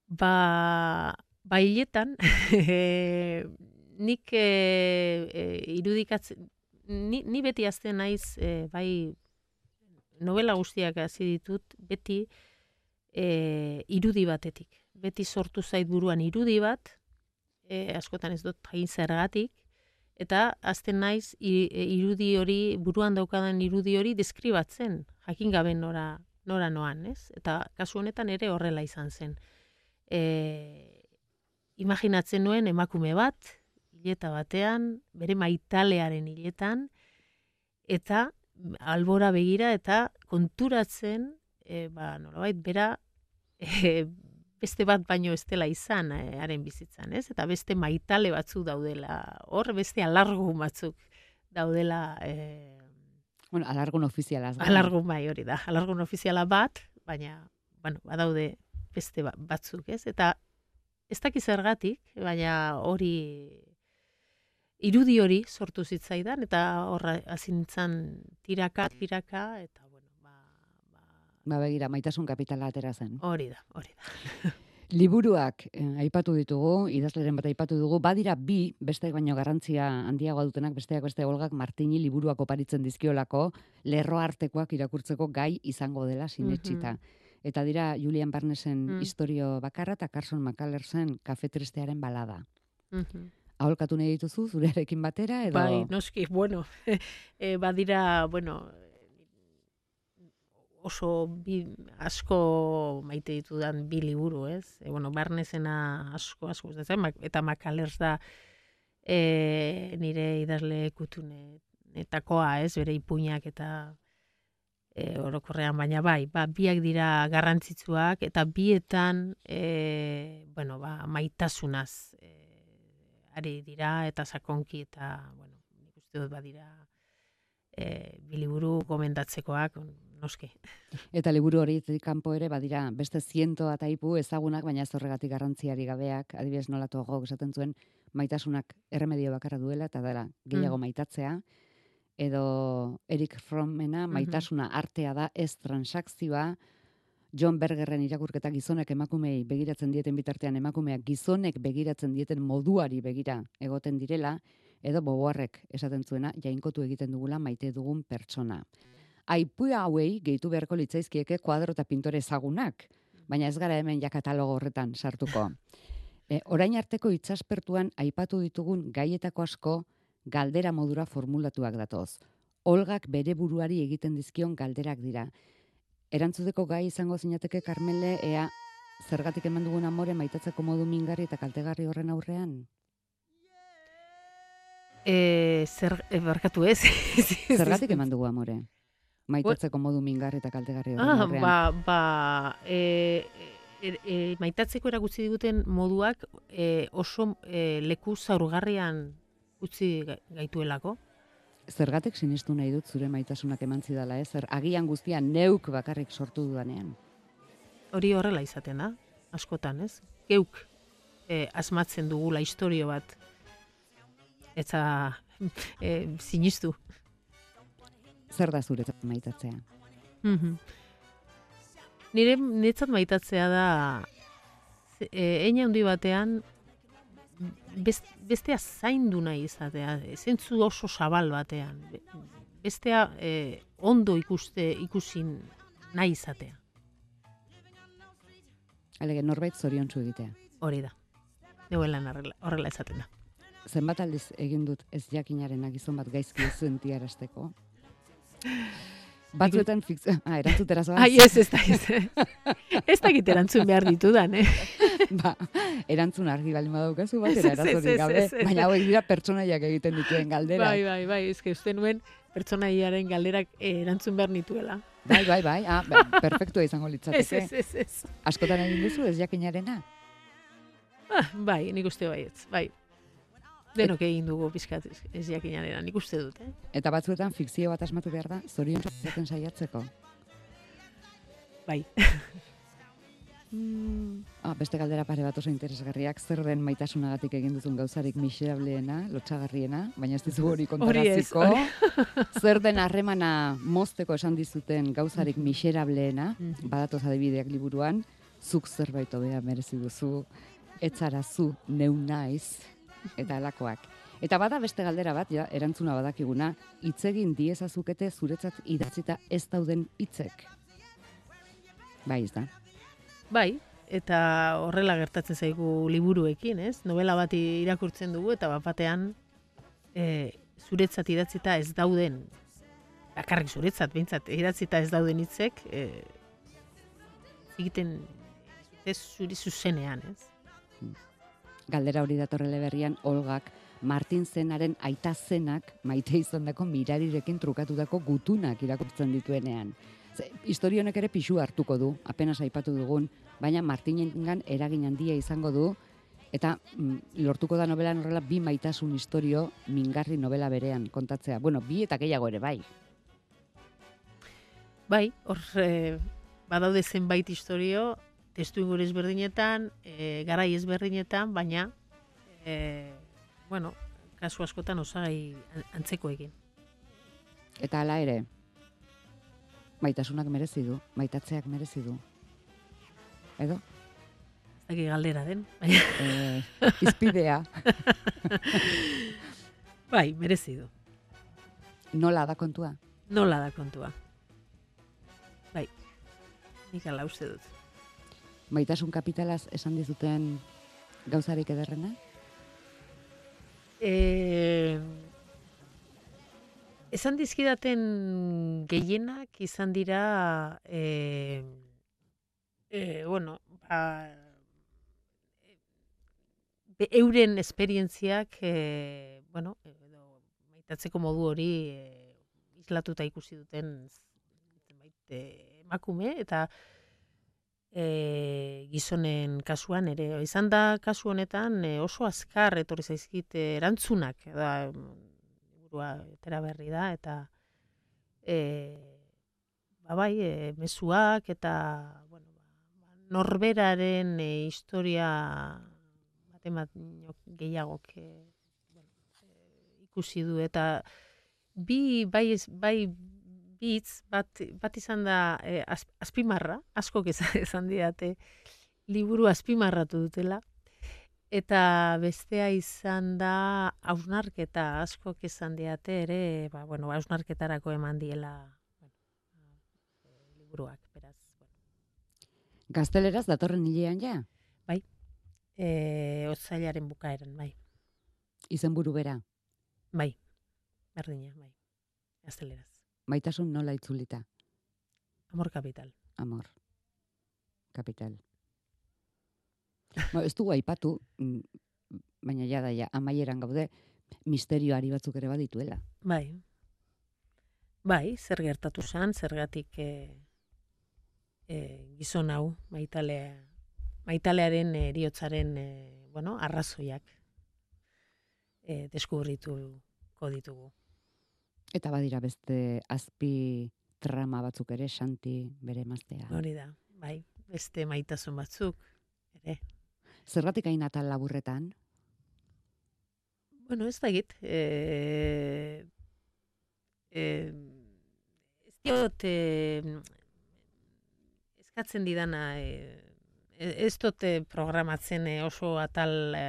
Ba, ba hiletan, eh, nik e, e, irudikatzen, ni, ni beti azten naiz, e, bai novela guztiak hasi ditut, beti e, irudi batetik. Beti sortu zait buruan irudi bat, e, askotan ez dut jain zergatik, eta azten naiz e, irudi hori, buruan daukadan irudi hori deskribatzen, jakin gabe nora, nora noan, ez? Eta kasu honetan ere horrela izan zen e, imaginatzen nuen emakume bat, hileta batean, bere maitalearen hiletan, eta albora begira eta konturatzen, e, ba, nolabait, bera, e, beste bat baino ez dela izan e, haren bizitzan, ez? Eta beste maitale batzuk daudela, hor beste alargun batzuk daudela, e, Bueno, alargun ofizialaz. gain. alargun bai hori da, alargun ofiziala bat, baina, bueno, badaude beste ba- batzuk, ez? Eta ez dakiz zergatik, baina hori irudi hori sortu zitzaidan, eta horra hasi nintzen tiraka, tiraka, eta bueno, ba, ba, Ba begira, maitasun kapitala atera zen. hori da, hori da. Liburuak eh, aipatu ditugu, idazleren bat aipatu dugu, badira bi, beste baino garrantzia handiagoa dutenak, besteak beste Olgak Martini liburuak oparitzen dizkiolako, lerro artekoak irakurtzeko gai izango dela sinetxita. Eta dira Julian Barnesen Mm. historio bakarra eta Carson McCullersen kafetristearen balada. Mhm. Aholkatu nahi dituzu, zurearekin batera, edo... Bai, noski, bueno, e, badira, bueno, oso bi, asko maite ditudan bi liburu, ez? E, bueno, barnezena asko, asko gustatzen, mak- eta makalers da e, nire idazle kutunetakoa, ez? Bere ipuinak eta e, orokorrean, baina bai, ba, biak dira garrantzitsuak, eta bietan, e, bueno, ba, maitasunaz e, ari dira, eta sakonki, eta, bueno, nik uste dut badira e, biliburu gomendatzekoak, noski. Eta liburu hori kanpo ere badira beste ziento eta ipu ezagunak, baina ez horregatik garrantziari gabeak, adibidez nolatu gogok esaten zuen, maitasunak erremedio bakarra duela, eta dela gehiago Mm. maitatzea, edo Eric Frommena, maitasuna artea da, ez transakzioa, John Bergerren irakurketa gizonek emakumei begiratzen dieten bitartean emakumeak gizonek begiratzen dieten moduari begira egoten direla, edo boboarrek esaten zuena jainkotu egiten dugula maite dugun pertsona. Aipu hauei gehitu beharko litzaizkieke kuadro eta pintore ezagunak, baina ez gara hemen ja katalogo horretan sartuko. E, orain arteko itsaspertuan aipatu ditugun gaietako asko galdera modura formulatuak datoz. Olgak bere buruari egiten dizkion galderak dira. Erantzuteko gai izango zinateke Carmele ea zergatik eman dugun amore maitatzeko modu mingarri eta kaltegarri horren aurrean? E, zer, e, barkatu ez? Zergatik eman dugu amore? Maitatzeko modu mingarri eta kaltegarri horren Ah, aurrean. ba, ba, e, e, e, maitatzeko erakutsi diguten moduak e, oso e, leku zaurgarrian utzi ga- gaituelako. Zergatik sinistu nahi dut zure maitasunak eman zidala, ez? Zer, agian guztia neuk bakarrik sortu dudanean. Hori horrela izaten da, askotan, ez? Geuk e, asmatzen dugula historio bat eta e, sinistu. Zer da zuretzat maitatzea? Mhm. Nire niretzat maitatzea da e, eine handi batean best, bestea zaindu nahi izatea, zentzu oso zabal batean. Be- Bestea e, ondo ikuste ikusin nahi izatea. Alege, norbait zoriontsu egitea. Hori da. Neuelan horrela, esaten da. Zenbat aldiz egin dut ez jakinarena gizon bat gaizki ez zentiarazteko? Batzuetan fikzio... Ah, erantzutera zoaz? Ai, ez, ez da, ez. ez da erantzun behar ditudan, eh? ba, erantzun argi baldin badaukazu Ez, ez, ez, erazorik ez, gabe, ez, ez. baina hauek dira pertsonaiak egiten dituen galdera. Bai, bai, bai, eske uste nuen pertsonaiaren galderak eh, erantzun behar nituela. bai, bai, bai, ah, ba, perfektua izango Ez, litzateke. ez, ez, ez. Askotan egin duzu ez jakinarena? Ah, bai, nik uste baietz, bai. Denok egin dugu pizkat ez- jakinarena, nik uste dut, eh? Eta batzuetan fikzio bat asmatu behar da, zorion izaten saiatzeko. Bai. mm, Ah, beste galdera pare bat oso interesgarriak, zer den maitasunagatik egin duzun gauzarik miserableena, lotxagarriena, baina ez dizugu hori kontaraziko. zer den harremana mozteko esan dizuten gauzarik miserableena, Mhm. badatoz adibideak liburuan, zuk zerbait hobea merezi duzu, etzara zu neu naiz, eta alakoak. Eta bada beste galdera bat, ja, erantzuna badakiguna, hitzegin diezazukete zuretzat idatzita ez dauden hitzek. Bai, ez da. bai, eta horrela gertatzen zaigu liburuekin, ez? Novela bat irakurtzen dugu eta bat batean e, zuretzat idatzita ez dauden bakarrik zuretzat behintzat idatzita ez dauden hitzek e, egiten ez zuri zuzenean, ez? Galdera hori datorrele berrian, Olgak, Martin zenaren aita zenak maite izandako mirarirekin trukatutako gutunak irakurtzen dituenean. Ze, historia honek ere pixu hartuko du, apenas aipatu dugun, baina Martinengan eragin handia izango du, eta mm, lortuko da novelan horrela bi maitasun historio mingarri novela berean kontatzea. Bueno, bi eta gehiago ere bai. Bai, hor e, badaude zenbait historio, testu inguru ezberdinetan, e, garai ezberdinetan, baina, e, bueno, kasu askotan osagai an- antzekoekin. Eta hala ere, maitasunak merezi du, maitatzeak merezi du. Edo? Ez galdera den. baina- Eh, izpidea, bai, merezi du. nola da kontua? Nola da kontua. Bai, nik ala uste dut. Maitasun kapitalaz esan dizuten gauzarik ederrena? E, esan dizkidaten gehienak izan dira e, e, bueno, ba, be- euren esperientziak e, bueno, edo maitatzeko modu hori e, islatuta ikusi duten zenbait e, emakume eta e, gizonen kasuan ere. Izan da kasu honetan e, oso azkar etorri zaizkit e, erantzunak da burua tera berri da eta e, ba bai e, mezuak eta bueno ba, norberaren e, historia baten bat gehiagok e, bueno, e, ikusi du. Eta bi bai bai bitz bat, bat izan da e, az, azpimarra, askok izan, didate liburu azpimarratu dutela, eta bestea izan da hausnarketa askok izan diate ere, ba, bueno, hausnarketarako eman diela bueno, e, liburuak, beraz. Bueno. Gazteleraz datorren hilean ja? E, otzailaren bukaeran, bai, Izenburu bera, bai, berdina, bai, gazteleraz. Maitasun nola itzulita? Amor kapital. Amor. Kapital. Ba, ez dugu aipatu, mm, baina ja da, ja, amaieran gaude, misterioari batzuk ere badituela. Bai. Bai, zer gertatu zan, zergatik e, e, gizon hau, maitalea, maitalearen eh, eriotzaren, e, bueno, arrazoiak e, deskubrituko ditugu. Eta badira beste azpi trama batzuk ere, Santi bere emaztea. Hori da, bai, beste maitasun batzuk, ere. Zergatik hain atal laburretan? Bueno, ez da egit, e, e, ez diot, e, eskatzen didana, e, ez dute programatzen e, oso atal e,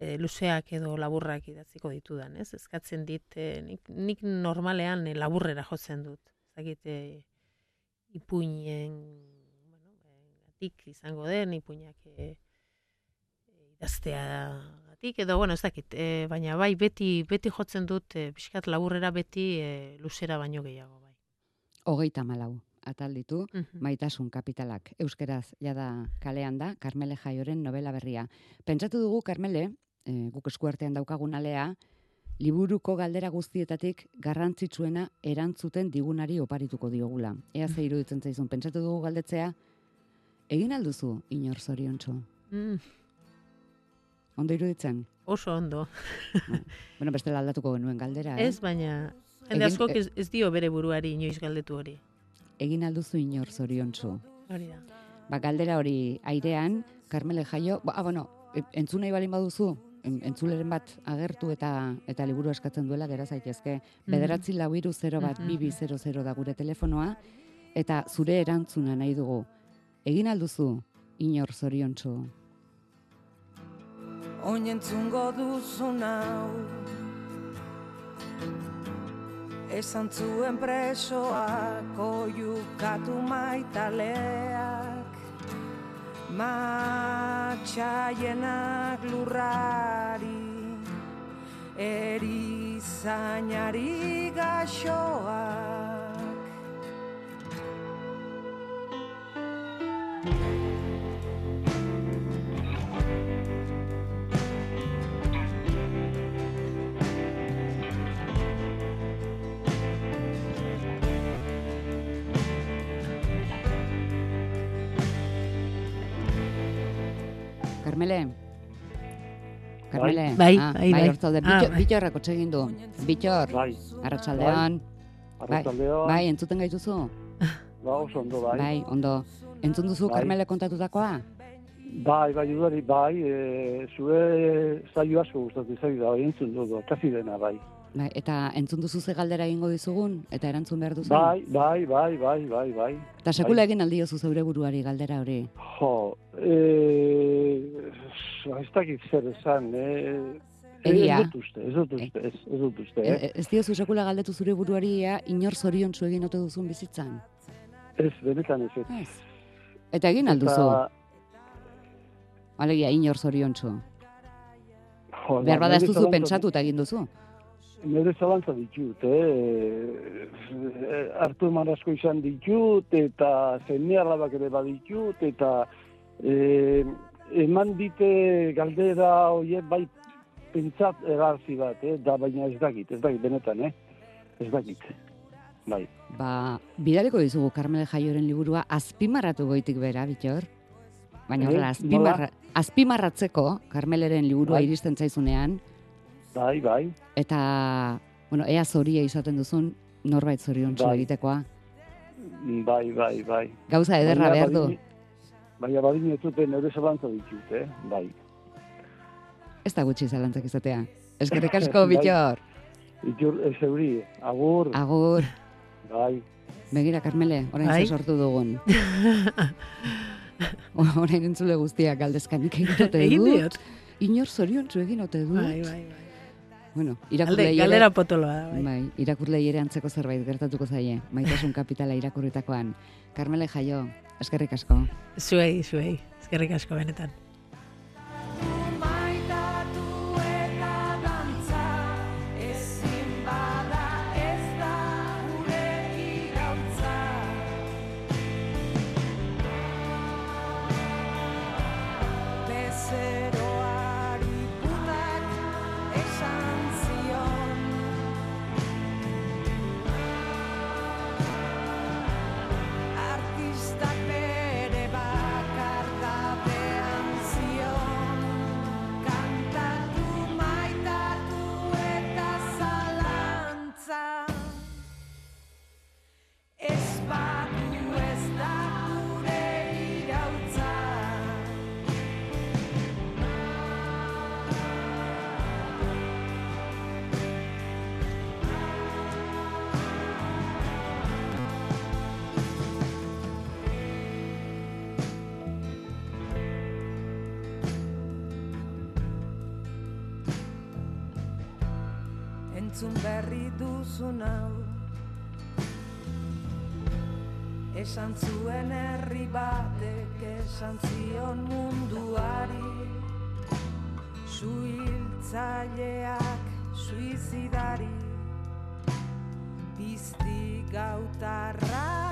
e, luzeak edo laburrak idatziko ditudan, ez? Eskatzen dit, e, nik, nik normalean e, laburrera jotzen dut. Zagit, e, ipuinen, bueno, e, gatik izango den, ipuinak e, idaztea gatik, edo, bueno, ez dakit, e, baina bai, beti, beti jotzen dut, e, pixkat laburrera beti e, luzera baino gehiago, bai. Hogeita malau atal ditu, Mhm. maitasun kapitalak. Euskeraz, jada kalean da, Karmele Jaioren novela berria. Pentsatu dugu, Karmele, e, guk eskuartean daukagun alea, liburuko galdera guztietatik garrantzitsuena erantzuten digunari oparituko diogula. Ea ze iruditzen zaizun, pentsatu dugu galdetzea, egin alduzu inor zoriontxo. Mm, Ondo iruditzen? oso ondo. Bueno, bestela aldatuko genuen galdera, eh? Ez, baina, Egin- jende askok ez, ez dio bere buruari inoiz galdetu hori. Egin alduzu inor zoriontxo. Hori da. Ba, galdera hori airean, Carmele Jaio, ba, ah, bueno, e- entzun nahi balin baduzu, entzuleren bat agertu eta eta liburu eskatzen duela, gera zaitezke, bederatzi lau iru 0 bat, Mhm. bibi 00 da gure telefonoa, eta zure erantzuna nahi dugu. Egin alduzu, inor zoriontxo. Oinentzungo duzun hau Esan zuen presoak oiukatu maitaleak Matxaienak lurrari Erizainari gaxoak Carmele? Carmele? Bai, ah, bai, bai. hor zaude. Ah, Bitxor, bai. bitxorrak hotxe egin du. Bitxor, Bai, arratsaldean. arratzaldeon, Bai, entzuten gaituzu? ba, oso ondo, bai. Bai, ondo. Entzun duzu Bai. Carmele kontatutakoa? Bai, bai, udari, bai, e, zure zaio asko gustatu zaigu da, bai, entzun dugu, kasi dena, bai. Bai, eta entzun duzu ze galdera egingo dizugun, eta erantzun behar duzu? Bai, bai, bai, bai, bai, bai. Eta sekula egin aldiozu zeure buruari galdera hori. Jo, eh, ez dakit zer esan, eh, Egia. Ez dut uste, ez dut uste, ez, ez dut uste, eh? E, ez diozu sekula galdetu zure buruari ea inor zorion egin ote duzun bizitzan. Ez, benetan ez. ez. Ez. Eta egin alduzu, Eta, alegia inor zorion jo, Behar bada ez duzu pentsatu eta egin duzu. Nire zalantza ditut, eh? eh, Hartu eman asko izan ditut, eta zene alabak ere baditut, eta eh, eman dite galdera horiek bai pentsat egarzi bat, eh? Da baina ez dakit, ez dakit, benetan, eh? Ez dakit. Bai. Ba, bidaliko dizugu Carmele Jaioren liburua azpimarratu goitik bera, bitor. Baina Eh, horrela, azpimarra, azpimarratzeko Carmeleren liburua Bai. iristen zaizunean, Bai, bai. eta, bueno, ea zoria izaten duzun, norbait zoriontsu Bai. egitekoa. Bai, bai, bai. Gauza ederra Baina behar du. Baina badin ez duten nire zalantza ditut, eh? Bai. Ez da gutxi zalantzak izatea. Eskerrik asko, bitor. Itur, ez euri, agur, Agur. bai. Begira, Carmele, orain Bai. sortu dugun. orain entzule guztiak galdezkanik egin ote Egin dut. diot. Inor zoriontsu egin ote dut. Bai, bai, bai. Bueno, Alde, irakurlei ere, galdera potoloa da, bai. bai, irakurlei ere antzeko zerbait gertatuko zaie. Maitasun kapitala irakurritakoan. Carmele Jaio, eskerrik asko. Zuei, zuei. Eskerrik asko benetan. Duzun hau Esan zuen herri batek esan zion munduari. Suhiltzaileak suizidari. Pizti gautarra